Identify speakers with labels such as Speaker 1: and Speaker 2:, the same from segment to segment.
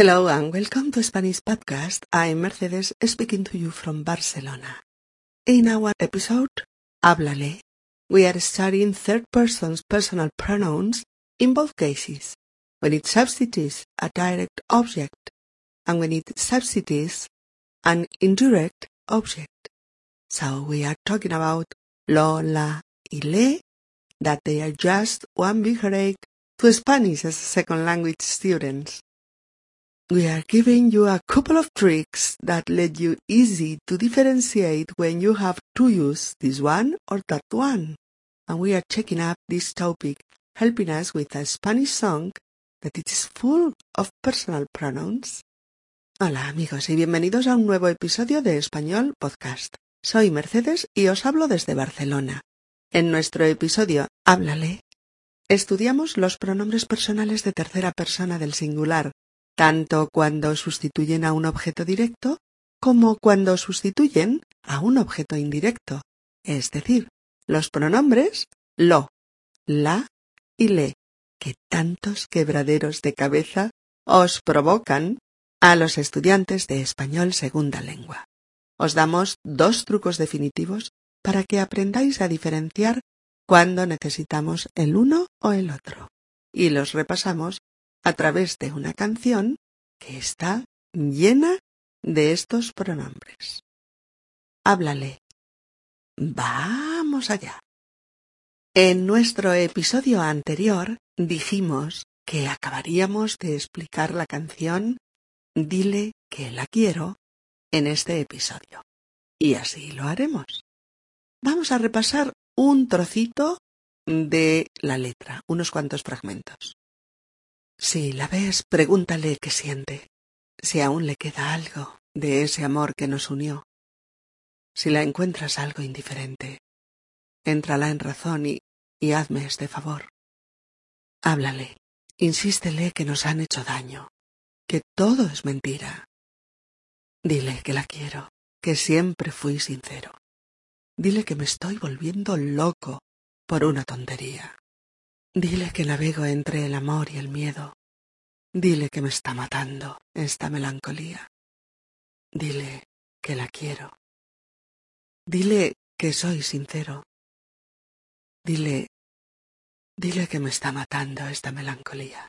Speaker 1: Hello and welcome to Spanish Podcast. I'm Mercedes speaking to you from Barcelona. In our episode, Háblale, we are studying third person's personal pronouns in both cases, when it substitutes a direct object and when it substitutes an indirect object. So we are talking about lo, la, y le, that they are just one big headache to Spanish as second language students. We are giving you a couple of tricks that let you easy to differentiate when you have to use this one or that one. And we are checking up this topic, helping us with a Spanish song that it is full of personal pronouns. Hola amigos y bienvenidos a un nuevo episodio de Español Podcast. Soy Mercedes y os hablo desde Barcelona. En nuestro episodio Háblale, estudiamos los pronombres personales de tercera persona del singular tanto cuando sustituyen a un objeto directo como cuando sustituyen a un objeto indirecto, es decir, los pronombres lo, la y le, que tantos quebraderos de cabeza os provocan a los estudiantes de español segunda lengua. Os damos dos trucos definitivos para que aprendáis a diferenciar cuando necesitamos el uno o el otro, y los repasamos a través de una canción que está llena de estos pronombres. Háblale. Vamos allá. En nuestro episodio anterior dijimos que acabaríamos de explicar la canción Dile que la quiero en este episodio. Y así lo haremos. Vamos a repasar un trocito de la letra, unos cuantos fragmentos. Si la ves, pregúntale qué siente, si aún le queda algo de ese amor que nos unió. Si la encuentras algo indiferente, éntrala en razón y, y hazme este favor. Háblale, insístele que nos han hecho daño, que todo es mentira. Dile que la quiero, que siempre fui sincero. Dile que me estoy volviendo loco por una tontería. Dile que navego entre el amor y el miedo. Dile que me está matando esta melancolía. Dile que la quiero. Dile que soy sincero. Dile, dile que me está matando esta melancolía.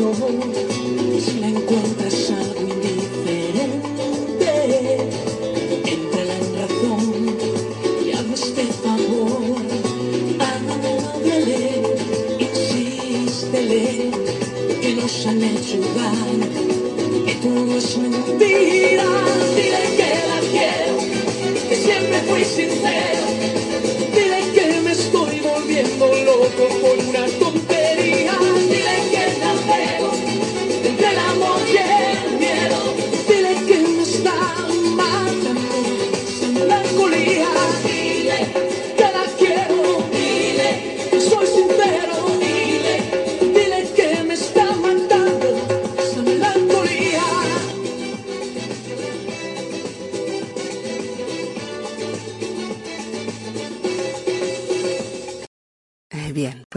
Speaker 2: Si la encuentras algo indiferente, entra en razón y hazme este favor, háblale, insístele, que nos han hecho daño, que todo es mentira, dile que la quiero que siempre fui sincero. Dile que me estoy volviendo loco por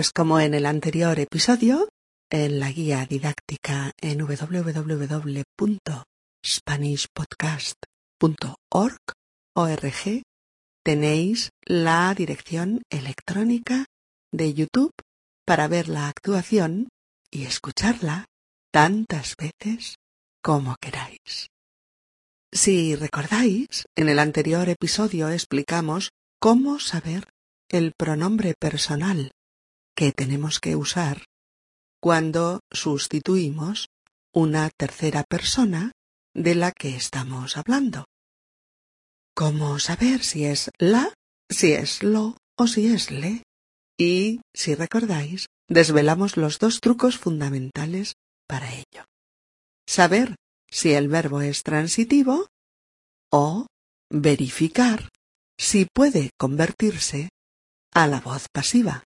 Speaker 1: pues como en el anterior episodio, en la guía didáctica en www.spanishpodcast.org org, tenéis la dirección electrónica de YouTube para ver la actuación y escucharla tantas veces como queráis. Si recordáis, en el anterior episodio explicamos cómo saber el pronombre personal que tenemos que usar cuando sustituimos una tercera persona de la que estamos hablando. ¿Cómo saber si es la, si es lo o si es le? Y, si recordáis, desvelamos los dos trucos fundamentales para ello. Saber si el verbo es transitivo o verificar si puede convertirse a la voz pasiva.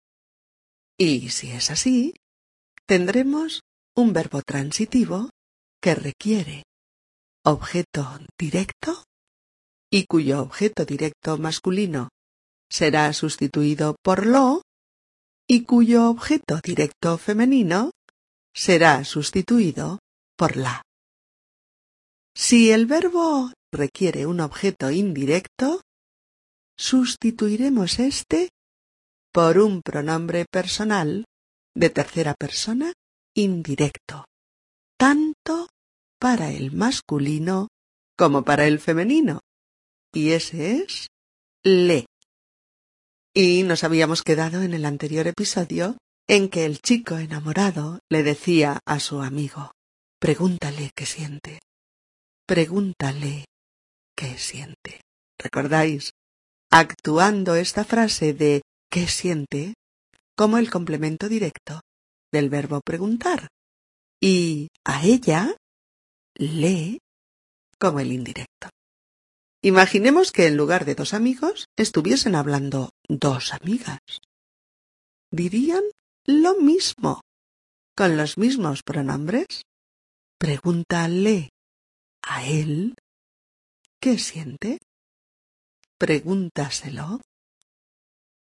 Speaker 1: Y si es así, tendremos un verbo transitivo que requiere objeto directo y cuyo objeto directo masculino será sustituido por lo y cuyo objeto directo femenino será sustituido por la. Si el verbo requiere un objeto indirecto, sustituiremos este por un pronombre personal de tercera persona indirecto, tanto para el masculino como para el femenino. Y ese es le. Y nos habíamos quedado en el anterior episodio en que el chico enamorado le decía a su amigo Pregúntale qué siente. Pregúntale qué siente. ¿Recordáis? Actuando esta frase de qué siente como el complemento directo del verbo preguntar y a ella le como el indirecto. Imaginemos que en lugar de dos amigos estuviesen hablando dos amigas. Dirían lo mismo, con los mismos pronombres. Pregúntale a él qué siente. Pregúntaselo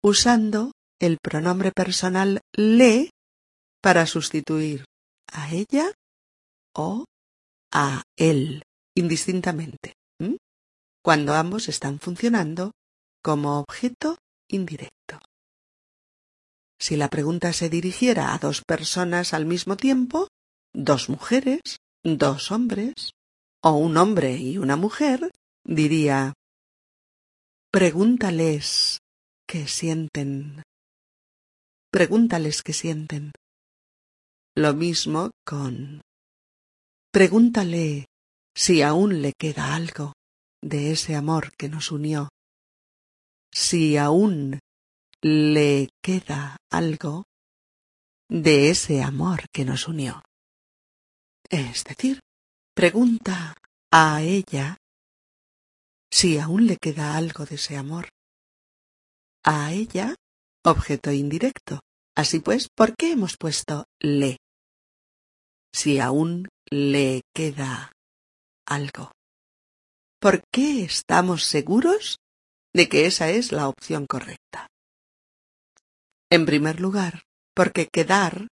Speaker 1: usando el pronombre personal le para sustituir a ella o a él indistintamente, cuando ambos están funcionando como objeto indirecto. Si la pregunta se dirigiera a dos personas al mismo tiempo, dos mujeres, dos hombres, o un hombre y una mujer, diría Pregúntales qué sienten. Pregúntales qué sienten. Lo mismo con Pregúntale si aún le queda algo de ese amor que nos unió. Si aún le queda algo de ese amor que nos unió. Es decir, pregunta a ella si aún le queda algo de ese amor. A ella, objeto indirecto. Así pues, ¿por qué hemos puesto le? Si aún le queda algo. ¿Por qué estamos seguros de que esa es la opción correcta? En primer lugar, porque quedar,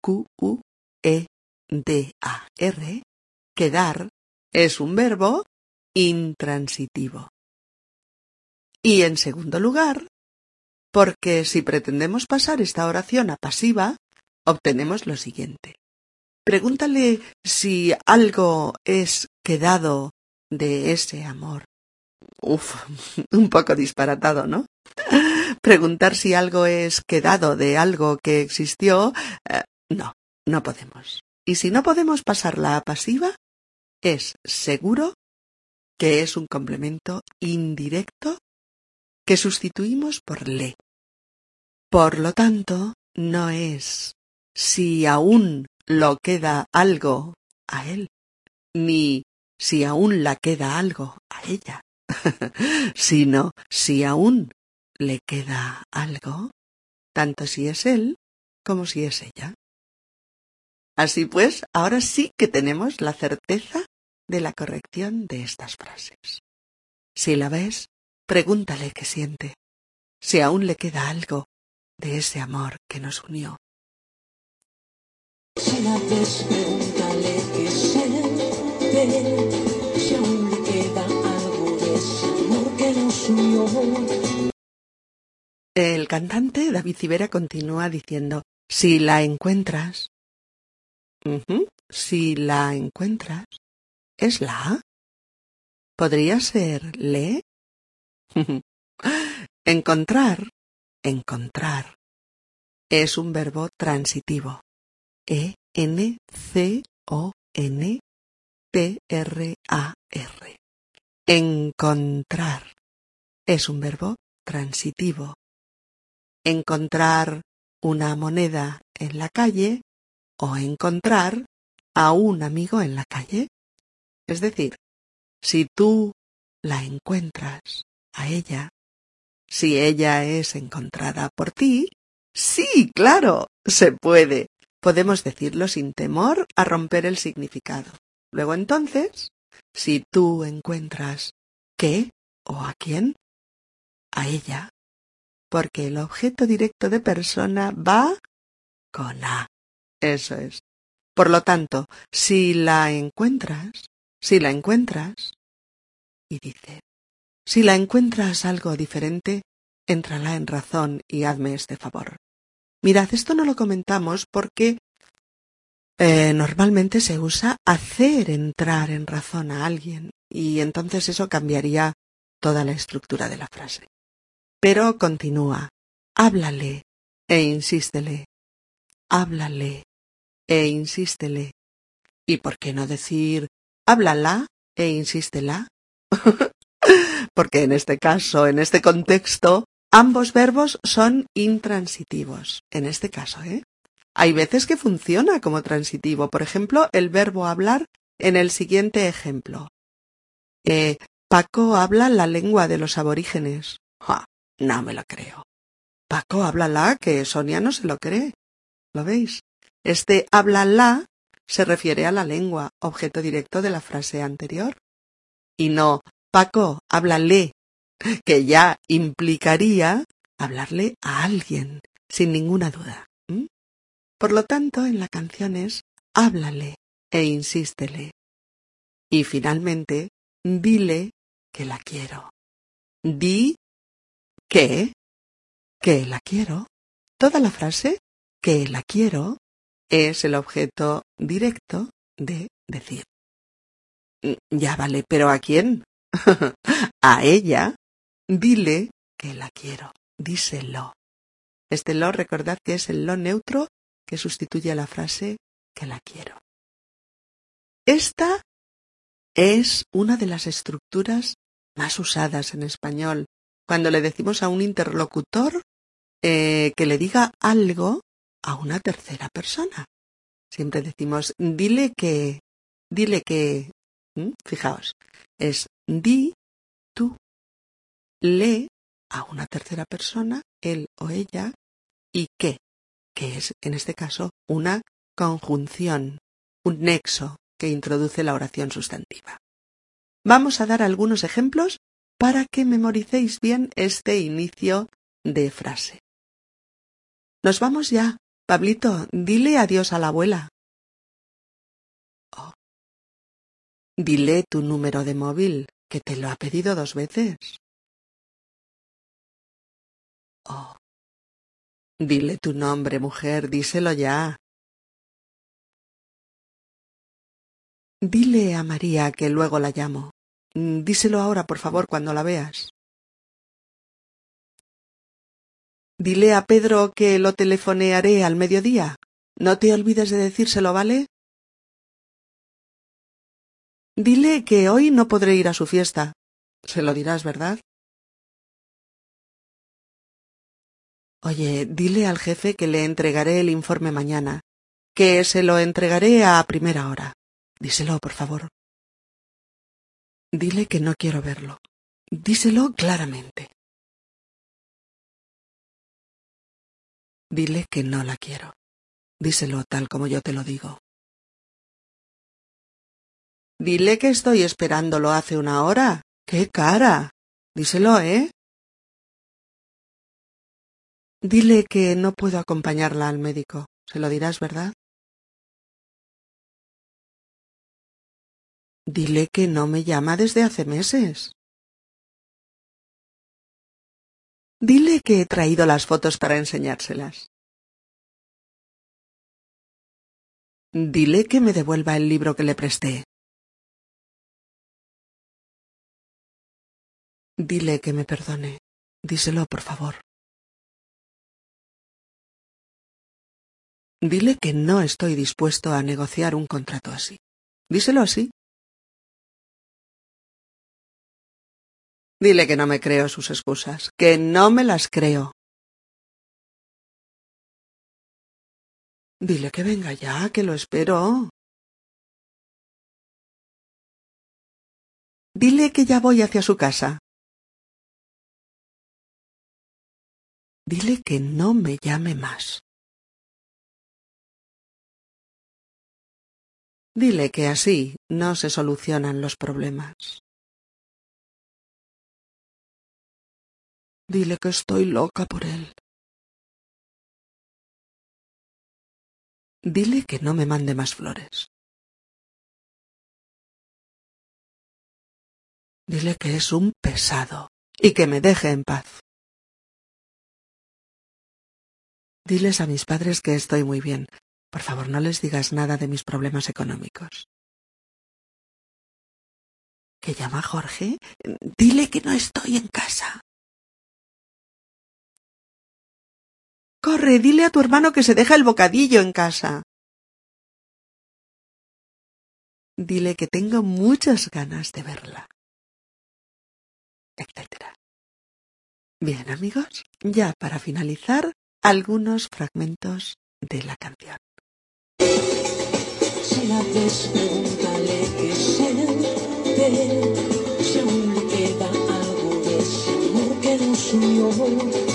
Speaker 1: Q-U-E-D-A-R, quedar es un verbo intransitivo. Y en segundo lugar, porque si pretendemos pasar esta oración a pasiva, obtenemos lo siguiente. Pregúntale si algo es quedado de ese amor. Uf, un poco disparatado, ¿no? Preguntar si algo es quedado de algo que existió. Eh, no, no podemos. Y si no podemos pasarla a pasiva, es seguro que es un complemento indirecto que sustituimos por le. Por lo tanto, no es si aún lo queda algo a él, ni si aún la queda algo a ella, sino si aún le queda algo, tanto si es él como si es ella. Así pues, ahora sí que tenemos la certeza de la corrección de estas frases. Si la ves, pregúntale qué siente, si aún le queda algo de ese amor que nos unió.
Speaker 2: Si la ves, pregúntale qué siente, si aún le queda algo de ese amor que nos unió.
Speaker 1: El cantante David Civera continúa diciendo, si la encuentras, si la encuentras, ¿es la? ¿Podría ser le? encontrar, encontrar, es un verbo transitivo. E-N-C-O-N-T-R-A-R. Encontrar es un verbo transitivo. Encontrar una moneda en la calle o encontrar a un amigo en la calle. Es decir, si tú la encuentras a ella, si ella es encontrada por ti, sí, claro, se puede. podemos decirlo sin temor a romper el significado. Luego entonces, si tú encuentras qué o a quién, a ella, porque el objeto directo de persona va con a. Eso es. Por lo tanto, si la encuentras, si la encuentras, y dice, si la encuentras algo diferente, entrala en razón y hazme este favor. Mirad, esto no lo comentamos porque eh, normalmente se usa hacer entrar en razón a alguien y entonces eso cambiaría toda la estructura de la frase. Pero continúa, háblale e insístele, háblale e insístele. ¿Y por qué no decir háblala e insístela? Porque en este caso, en este contexto, ambos verbos son intransitivos. En este caso, ¿eh? Hay veces que funciona como transitivo. Por ejemplo, el verbo hablar en el siguiente ejemplo. Eh, Paco habla la lengua de los aborígenes. no me lo creo. Paco habla la que Sonia no se lo cree. ¿Lo veis? Este habla la se refiere a la lengua, objeto directo de la frase anterior. Y no Paco, háblale, que ya implicaría hablarle a alguien, sin ninguna duda. Por lo tanto, en la canción es háblale e insístele. Y finalmente, dile que la quiero. Di que, que la quiero. Toda la frase que la quiero es el objeto directo de decir. Ya vale, pero ¿a quién? a ella, dile que la quiero. Díselo. Este lo recordad que es el lo neutro que sustituye a la frase que la quiero. Esta es una de las estructuras más usadas en español cuando le decimos a un interlocutor eh, que le diga algo a una tercera persona. Siempre decimos, dile que, dile que, fijaos, es di tú, le a una tercera persona, él o ella, y que, que es en este caso una conjunción, un nexo que introduce la oración sustantiva. Vamos a dar algunos ejemplos para que memoricéis bien este inicio de frase. Nos vamos ya. Pablito, dile adiós a la abuela. Oh. Dile tu número de móvil, que te lo ha pedido dos veces. Oh. Dile tu nombre, mujer, díselo ya. Dile a María que luego la llamo. Díselo ahora, por favor, cuando la veas. Dile a Pedro que lo telefonearé al mediodía. No te olvides de decírselo, ¿vale? Dile que hoy no podré ir a su fiesta. Se lo dirás, ¿verdad? Oye, dile al jefe que le entregaré el informe mañana, que se lo entregaré a primera hora. Díselo, por favor. Dile que no quiero verlo. Díselo claramente. Dile que no la quiero. Díselo tal como yo te lo digo. Dile que estoy esperándolo hace una hora. ¡Qué cara! Díselo, ¿eh? Dile que no puedo acompañarla al médico. Se lo dirás, ¿verdad? Dile que no me llama desde hace meses. Dile que he traído las fotos para enseñárselas. Dile que me devuelva el libro que le presté. Dile que me perdone. Díselo, por favor. Dile que no estoy dispuesto a negociar un contrato así. Díselo así. Dile que no me creo sus excusas, que no me las creo. Dile que venga ya, que lo espero. Dile que ya voy hacia su casa. Dile que no me llame más. Dile que así no se solucionan los problemas. Dile que estoy loca por él. Dile que no me mande más flores. Dile que es un pesado y que me deje en paz. Diles a mis padres que estoy muy bien. Por favor, no les digas nada de mis problemas económicos. ¿Que llama Jorge? Dile que no estoy en casa. Corre, dile a tu hermano que se deja el bocadillo en casa. Dile que tengo muchas ganas de verla. Etcétera. Bien, amigos, ya para finalizar, algunos fragmentos de la canción.
Speaker 2: Si la ves, pregúntale qué siente, si aún le queda algo de ese amor que nos unió,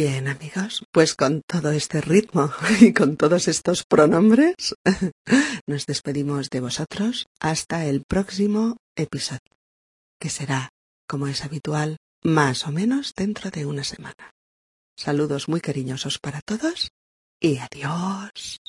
Speaker 1: Bien, amigos, pues con todo este ritmo y con todos estos pronombres, nos despedimos de vosotros hasta el próximo episodio, que será, como es habitual, más o menos dentro de una semana. Saludos muy cariñosos para todos y adiós.